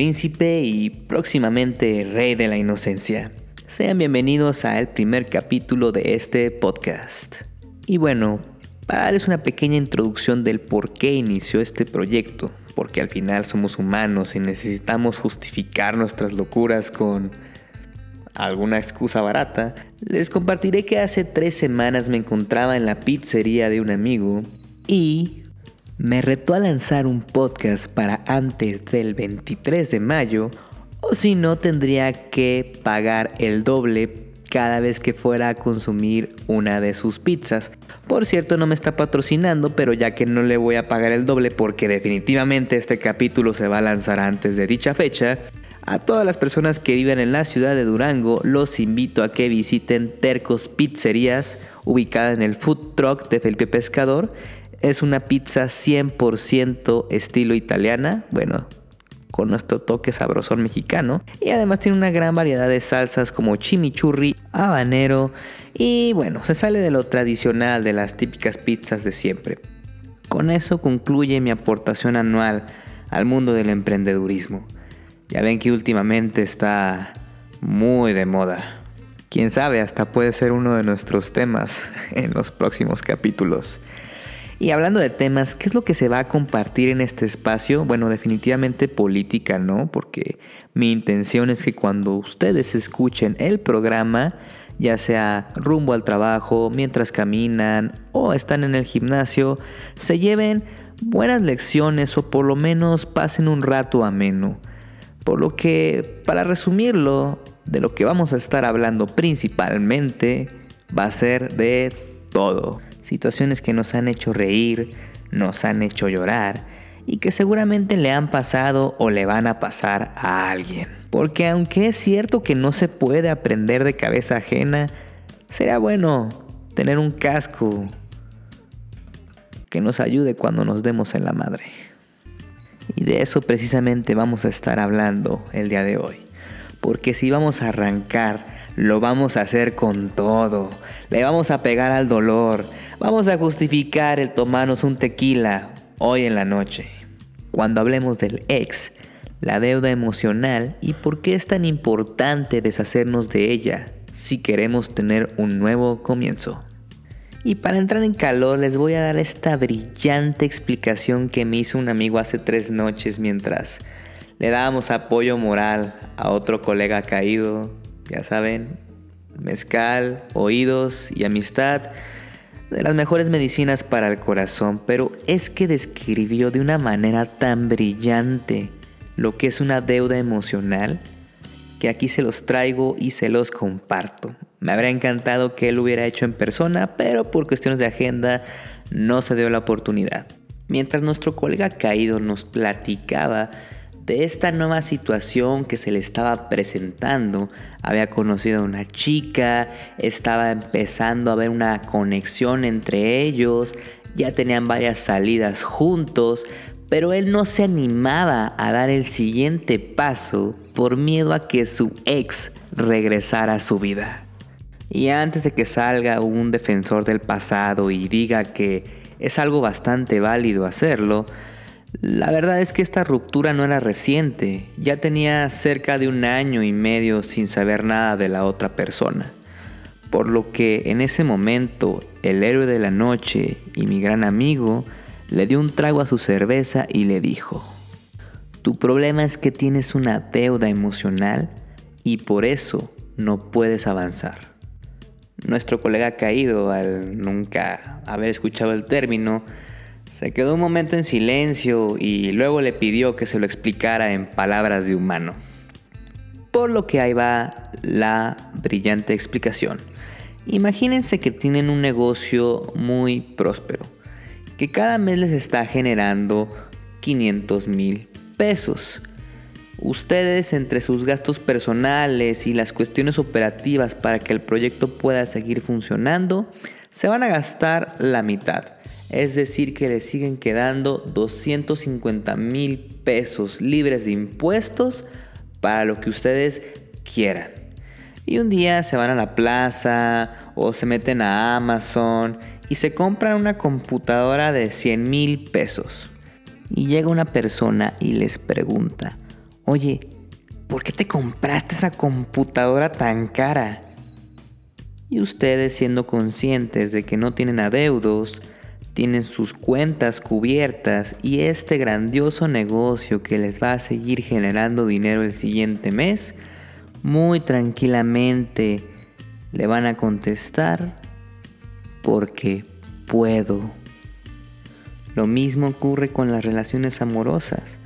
Príncipe y próximamente rey de la inocencia. Sean bienvenidos al primer capítulo de este podcast. Y bueno, para darles una pequeña introducción del por qué inició este proyecto, porque al final somos humanos y necesitamos justificar nuestras locuras con alguna excusa barata, les compartiré que hace tres semanas me encontraba en la pizzería de un amigo y me retó a lanzar un podcast para antes del 23 de mayo o si no tendría que pagar el doble cada vez que fuera a consumir una de sus pizzas. Por cierto, no me está patrocinando, pero ya que no le voy a pagar el doble porque definitivamente este capítulo se va a lanzar antes de dicha fecha, a todas las personas que viven en la ciudad de Durango los invito a que visiten Tercos Pizzerías, ubicada en el food truck de Felipe Pescador es una pizza 100% estilo italiana, bueno, con nuestro toque sabrosón mexicano. Y además tiene una gran variedad de salsas como chimichurri, habanero y bueno, se sale de lo tradicional de las típicas pizzas de siempre. Con eso concluye mi aportación anual al mundo del emprendedurismo. Ya ven que últimamente está muy de moda. Quién sabe, hasta puede ser uno de nuestros temas en los próximos capítulos. Y hablando de temas, ¿qué es lo que se va a compartir en este espacio? Bueno, definitivamente política, ¿no? Porque mi intención es que cuando ustedes escuchen el programa, ya sea rumbo al trabajo, mientras caminan o están en el gimnasio, se lleven buenas lecciones o por lo menos pasen un rato ameno. Por lo que, para resumirlo, de lo que vamos a estar hablando principalmente va a ser de todo situaciones que nos han hecho reír, nos han hecho llorar y que seguramente le han pasado o le van a pasar a alguien. Porque aunque es cierto que no se puede aprender de cabeza ajena, será bueno tener un casco que nos ayude cuando nos demos en la madre. Y de eso precisamente vamos a estar hablando el día de hoy. Porque si vamos a arrancar, lo vamos a hacer con todo. Le vamos a pegar al dolor, Vamos a justificar el tomarnos un tequila hoy en la noche. Cuando hablemos del ex, la deuda emocional y por qué es tan importante deshacernos de ella si queremos tener un nuevo comienzo. Y para entrar en calor les voy a dar esta brillante explicación que me hizo un amigo hace tres noches mientras le dábamos apoyo moral a otro colega caído, ya saben, mezcal, oídos y amistad de las mejores medicinas para el corazón, pero es que describió de una manera tan brillante lo que es una deuda emocional que aquí se los traigo y se los comparto. Me habría encantado que él lo hubiera hecho en persona, pero por cuestiones de agenda no se dio la oportunidad. Mientras nuestro colega caído nos platicaba de esta nueva situación que se le estaba presentando. Había conocido a una chica, estaba empezando a ver una conexión entre ellos, ya tenían varias salidas juntos, pero él no se animaba a dar el siguiente paso por miedo a que su ex regresara a su vida. Y antes de que salga un defensor del pasado y diga que es algo bastante válido hacerlo, la verdad es que esta ruptura no era reciente, ya tenía cerca de un año y medio sin saber nada de la otra persona. Por lo que en ese momento el héroe de la noche y mi gran amigo le dio un trago a su cerveza y le dijo, tu problema es que tienes una deuda emocional y por eso no puedes avanzar. Nuestro colega caído, al nunca haber escuchado el término, se quedó un momento en silencio y luego le pidió que se lo explicara en palabras de humano. Por lo que ahí va la brillante explicación. Imagínense que tienen un negocio muy próspero, que cada mes les está generando 500 mil pesos. Ustedes entre sus gastos personales y las cuestiones operativas para que el proyecto pueda seguir funcionando, se van a gastar la mitad. Es decir, que le siguen quedando 250 mil pesos libres de impuestos para lo que ustedes quieran. Y un día se van a la plaza o se meten a Amazon y se compran una computadora de 100 mil pesos. Y llega una persona y les pregunta, oye, ¿por qué te compraste esa computadora tan cara? Y ustedes siendo conscientes de que no tienen adeudos, tienen sus cuentas cubiertas y este grandioso negocio que les va a seguir generando dinero el siguiente mes, muy tranquilamente le van a contestar porque puedo. Lo mismo ocurre con las relaciones amorosas.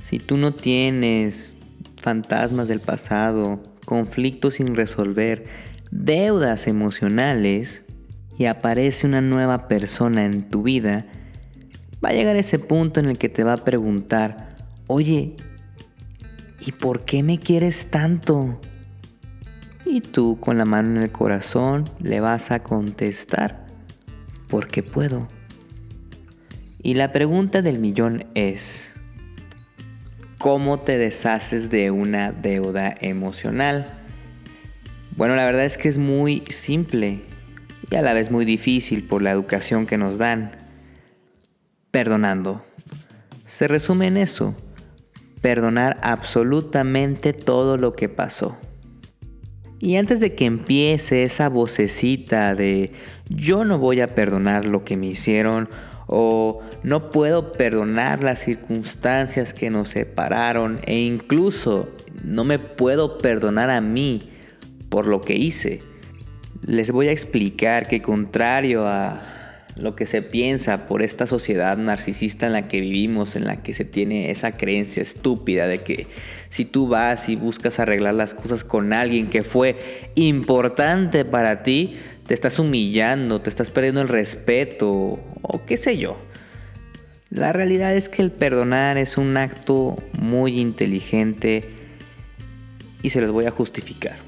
Si tú no tienes fantasmas del pasado, conflictos sin resolver, deudas emocionales y aparece una nueva persona en tu vida, va a llegar ese punto en el que te va a preguntar, oye, ¿y por qué me quieres tanto? Y tú con la mano en el corazón le vas a contestar, porque puedo. Y la pregunta del millón es, ¿cómo te deshaces de una deuda emocional? Bueno, la verdad es que es muy simple y a la vez muy difícil por la educación que nos dan. Perdonando. Se resume en eso perdonar absolutamente todo lo que pasó. Y antes de que empiece esa vocecita de yo no voy a perdonar lo que me hicieron o no puedo perdonar las circunstancias que nos separaron e incluso no me puedo perdonar a mí por lo que hice, les voy a explicar que contrario a lo que se piensa por esta sociedad narcisista en la que vivimos, en la que se tiene esa creencia estúpida de que si tú vas y buscas arreglar las cosas con alguien que fue importante para ti, te estás humillando, te estás perdiendo el respeto o qué sé yo. La realidad es que el perdonar es un acto muy inteligente y se los voy a justificar.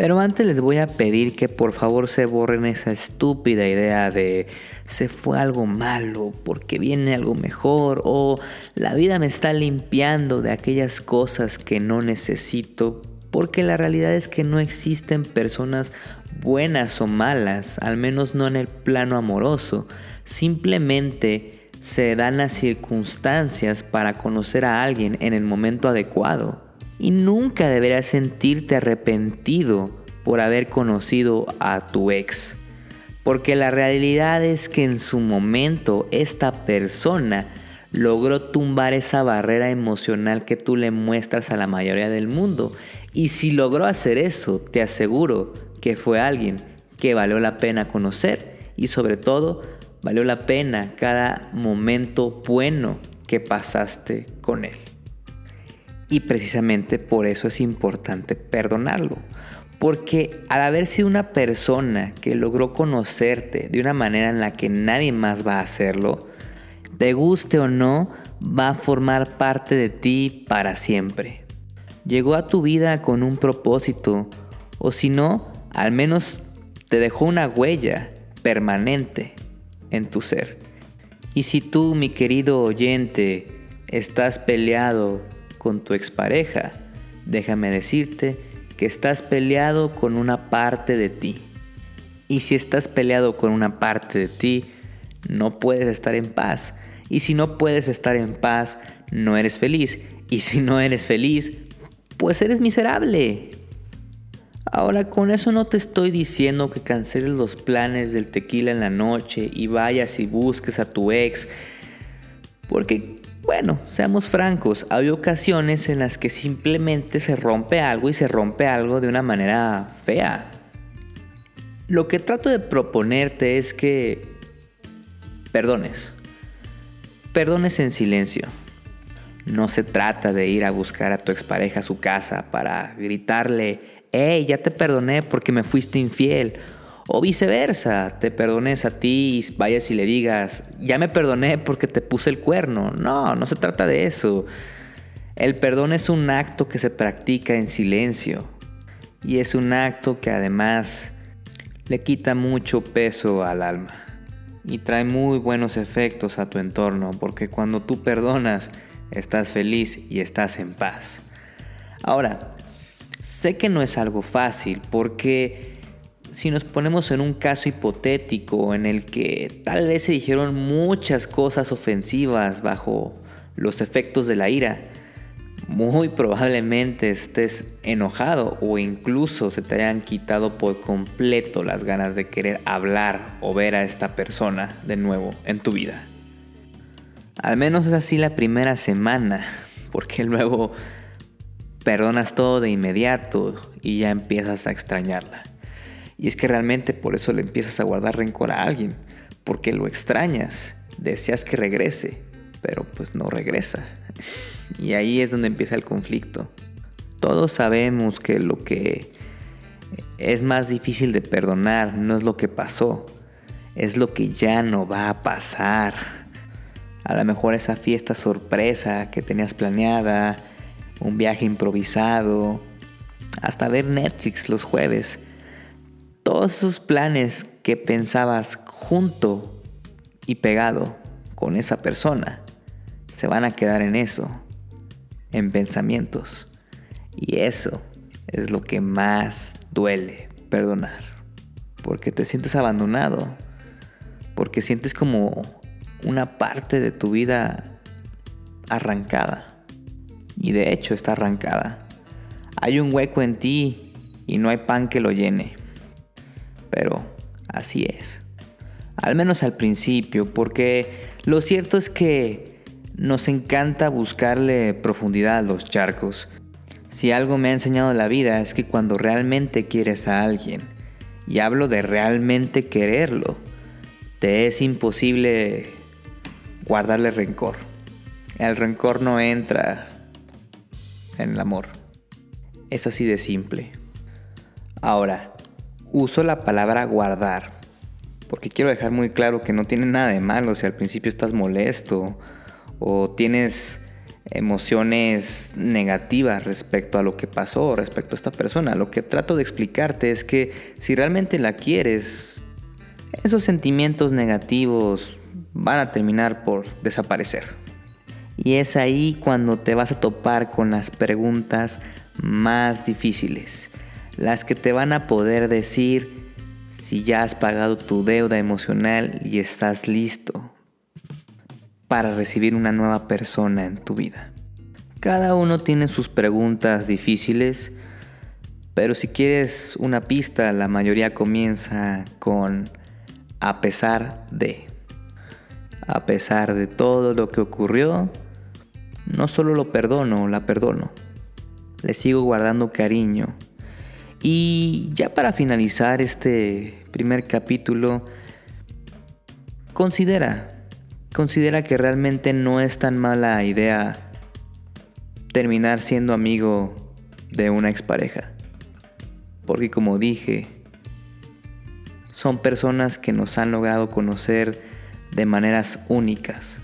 Pero antes les voy a pedir que por favor se borren esa estúpida idea de se fue algo malo porque viene algo mejor o la vida me está limpiando de aquellas cosas que no necesito porque la realidad es que no existen personas buenas o malas, al menos no en el plano amoroso, simplemente se dan las circunstancias para conocer a alguien en el momento adecuado y nunca deberás sentirte arrepentido por haber conocido a tu ex. Porque la realidad es que en su momento esta persona logró tumbar esa barrera emocional que tú le muestras a la mayoría del mundo. Y si logró hacer eso, te aseguro que fue alguien que valió la pena conocer y sobre todo valió la pena cada momento bueno que pasaste con él. Y precisamente por eso es importante perdonarlo. Porque al haber sido una persona que logró conocerte de una manera en la que nadie más va a hacerlo, te guste o no, va a formar parte de ti para siempre. Llegó a tu vida con un propósito, o si no, al menos te dejó una huella permanente en tu ser. Y si tú, mi querido oyente, estás peleado con tu expareja, déjame decirte que estás peleado con una parte de ti. Y si estás peleado con una parte de ti, no puedes estar en paz. Y si no puedes estar en paz, no eres feliz. Y si no eres feliz, pues eres miserable. Ahora, con eso no te estoy diciendo que canceles los planes del tequila en la noche y vayas y busques a tu ex. Porque bueno, seamos francos, hay ocasiones en las que simplemente se rompe algo y se rompe algo de una manera fea. Lo que trato de proponerte es que perdones. Perdones en silencio. No se trata de ir a buscar a tu expareja a su casa para gritarle, hey, ya te perdoné porque me fuiste infiel. O viceversa, te perdones a ti y vayas y le digas, ya me perdoné porque te puse el cuerno. No, no se trata de eso. El perdón es un acto que se practica en silencio. Y es un acto que además le quita mucho peso al alma. Y trae muy buenos efectos a tu entorno, porque cuando tú perdonas, estás feliz y estás en paz. Ahora, sé que no es algo fácil, porque si nos ponemos en un caso hipotético en el que tal vez se dijeron muchas cosas ofensivas bajo los efectos de la ira, muy probablemente estés enojado o incluso se te hayan quitado por completo las ganas de querer hablar o ver a esta persona de nuevo en tu vida. Al menos es así la primera semana, porque luego perdonas todo de inmediato y ya empiezas a extrañarla. Y es que realmente por eso le empiezas a guardar rencor a alguien, porque lo extrañas, deseas que regrese, pero pues no regresa. Y ahí es donde empieza el conflicto. Todos sabemos que lo que es más difícil de perdonar no es lo que pasó, es lo que ya no va a pasar. A lo mejor esa fiesta sorpresa que tenías planeada, un viaje improvisado, hasta ver Netflix los jueves todos esos planes que pensabas junto y pegado con esa persona se van a quedar en eso, en pensamientos. Y eso es lo que más duele perdonar. Porque te sientes abandonado. Porque sientes como una parte de tu vida arrancada. Y de hecho está arrancada. Hay un hueco en ti y no hay pan que lo llene pero así es. Al menos al principio, porque lo cierto es que nos encanta buscarle profundidad a los charcos. Si algo me ha enseñado la vida es que cuando realmente quieres a alguien, y hablo de realmente quererlo, te es imposible guardarle rencor. El rencor no entra en el amor. Es así de simple. Ahora, uso la palabra guardar, porque quiero dejar muy claro que no tiene nada de malo si al principio estás molesto o tienes emociones negativas respecto a lo que pasó, respecto a esta persona. Lo que trato de explicarte es que si realmente la quieres, esos sentimientos negativos van a terminar por desaparecer. Y es ahí cuando te vas a topar con las preguntas más difíciles las que te van a poder decir si ya has pagado tu deuda emocional y estás listo para recibir una nueva persona en tu vida. Cada uno tiene sus preguntas difíciles, pero si quieres una pista, la mayoría comienza con a pesar de. A pesar de todo lo que ocurrió, no solo lo perdono, la perdono. Le sigo guardando cariño y ya para finalizar este primer capítulo, considera, considera que realmente no es tan mala idea terminar siendo amigo de una expareja. Porque como dije, son personas que nos han logrado conocer de maneras únicas.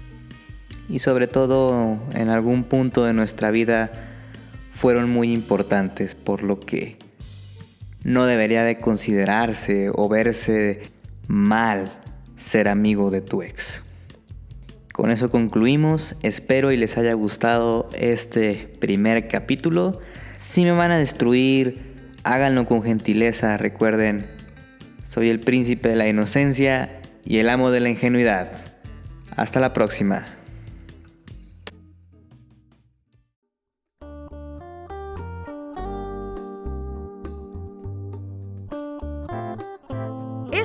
Y sobre todo en algún punto de nuestra vida fueron muy importantes por lo que no debería de considerarse o verse mal ser amigo de tu ex. Con eso concluimos, espero y les haya gustado este primer capítulo. Si me van a destruir, háganlo con gentileza, recuerden, soy el príncipe de la inocencia y el amo de la ingenuidad. Hasta la próxima.